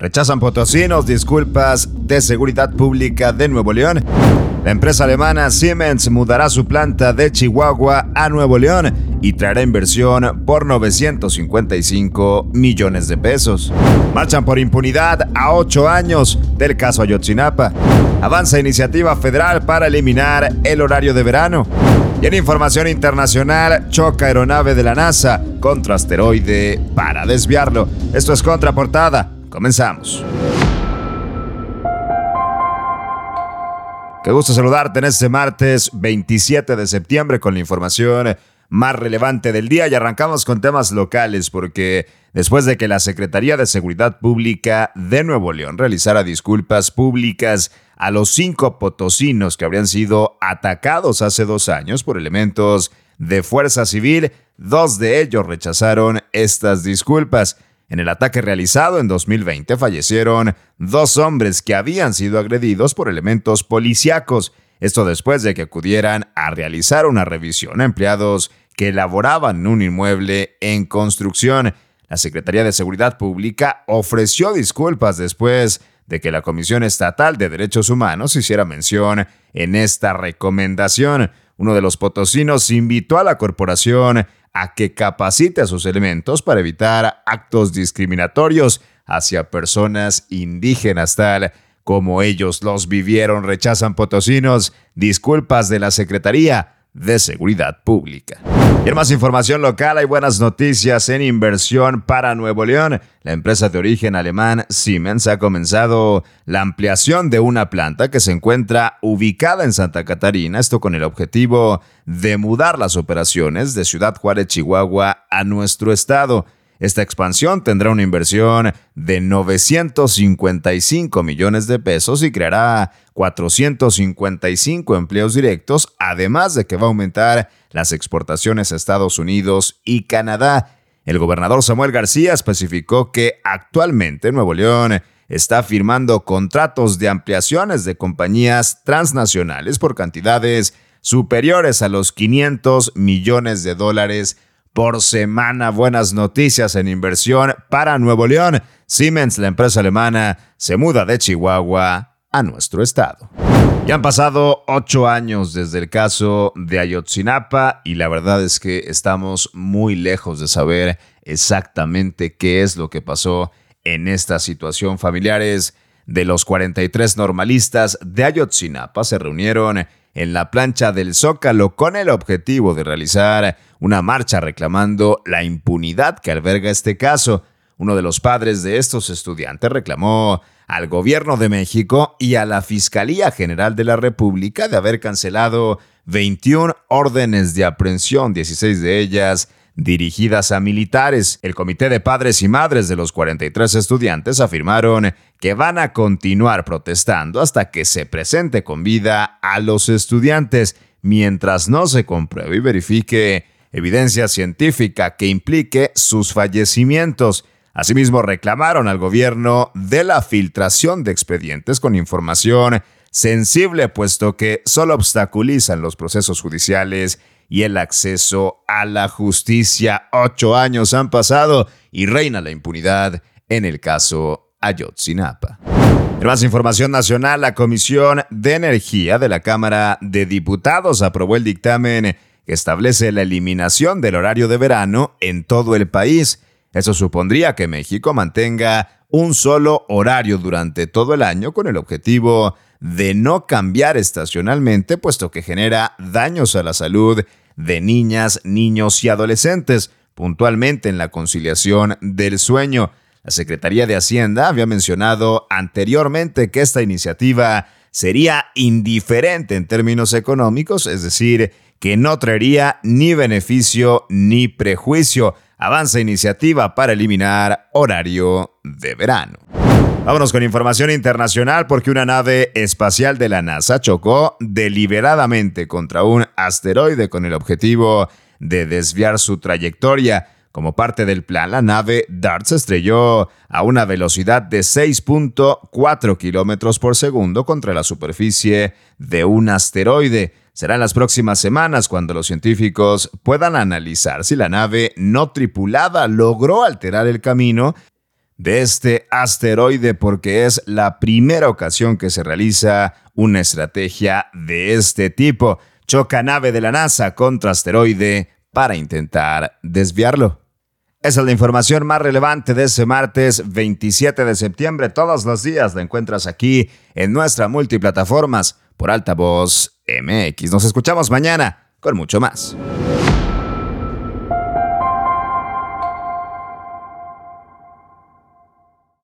Rechazan potosinos disculpas de seguridad pública de Nuevo León. La empresa alemana Siemens mudará su planta de Chihuahua a Nuevo León y traerá inversión por 955 millones de pesos. Marchan por impunidad a ocho años del caso Ayotzinapa. Avanza iniciativa federal para eliminar el horario de verano. Y en información internacional, choca aeronave de la NASA contra asteroide para desviarlo. Esto es Contraportada. Comenzamos. Qué gusto saludarte en este martes 27 de septiembre con la información más relevante del día y arrancamos con temas locales porque después de que la Secretaría de Seguridad Pública de Nuevo León realizara disculpas públicas a los cinco potosinos que habrían sido atacados hace dos años por elementos de fuerza civil, dos de ellos rechazaron estas disculpas. En el ataque realizado en 2020 fallecieron dos hombres que habían sido agredidos por elementos policíacos. Esto después de que acudieran a realizar una revisión a empleados que laboraban en un inmueble en construcción. La Secretaría de Seguridad Pública ofreció disculpas después de que la Comisión Estatal de Derechos Humanos hiciera mención en esta recomendación. Uno de los potosinos invitó a la corporación a que capacite a sus elementos para evitar actos discriminatorios hacia personas indígenas tal como ellos los vivieron, rechazan potosinos, disculpas de la Secretaría de Seguridad Pública. Y en más información local hay buenas noticias en inversión para Nuevo León. La empresa de origen alemán Siemens ha comenzado la ampliación de una planta que se encuentra ubicada en Santa Catarina, esto con el objetivo de mudar las operaciones de Ciudad Juárez, Chihuahua a nuestro estado. Esta expansión tendrá una inversión de 955 millones de pesos y creará 455 empleos directos, además de que va a aumentar las exportaciones a Estados Unidos y Canadá. El gobernador Samuel García especificó que actualmente Nuevo León está firmando contratos de ampliaciones de compañías transnacionales por cantidades superiores a los 500 millones de dólares por semana. Buenas noticias en inversión para Nuevo León. Siemens, la empresa alemana, se muda de Chihuahua a nuestro estado. Ya han pasado ocho años desde el caso de Ayotzinapa y la verdad es que estamos muy lejos de saber exactamente qué es lo que pasó en esta situación. Familiares de los 43 normalistas de Ayotzinapa se reunieron en la plancha del Zócalo con el objetivo de realizar una marcha reclamando la impunidad que alberga este caso. Uno de los padres de estos estudiantes reclamó al gobierno de México y a la Fiscalía General de la República de haber cancelado 21 órdenes de aprehensión, 16 de ellas dirigidas a militares. El Comité de Padres y Madres de los 43 estudiantes afirmaron que van a continuar protestando hasta que se presente con vida a los estudiantes, mientras no se compruebe y verifique evidencia científica que implique sus fallecimientos. Asimismo, reclamaron al gobierno de la filtración de expedientes con información sensible, puesto que solo obstaculizan los procesos judiciales y el acceso a la justicia. Ocho años han pasado y reina la impunidad en el caso Ayotzinapa. En más información nacional, la Comisión de Energía de la Cámara de Diputados aprobó el dictamen que establece la eliminación del horario de verano en todo el país. Eso supondría que México mantenga un solo horario durante todo el año con el objetivo de no cambiar estacionalmente, puesto que genera daños a la salud de niñas, niños y adolescentes, puntualmente en la conciliación del sueño. La Secretaría de Hacienda había mencionado anteriormente que esta iniciativa sería indiferente en términos económicos, es decir, que no traería ni beneficio ni prejuicio. Avanza iniciativa para eliminar horario de verano. Vámonos con información internacional porque una nave espacial de la NASA chocó deliberadamente contra un asteroide con el objetivo de desviar su trayectoria. Como parte del plan, la nave DART se estrelló a una velocidad de 6.4 kilómetros por segundo contra la superficie de un asteroide. Será en las próximas semanas cuando los científicos puedan analizar si la nave no tripulada logró alterar el camino de este asteroide porque es la primera ocasión que se realiza una estrategia de este tipo. Choca nave de la NASA contra asteroide para intentar desviarlo. Esa es la información más relevante de ese martes 27 de septiembre. Todos los días la encuentras aquí en nuestra multiplataformas por Altavoz MX. Nos escuchamos mañana con mucho más.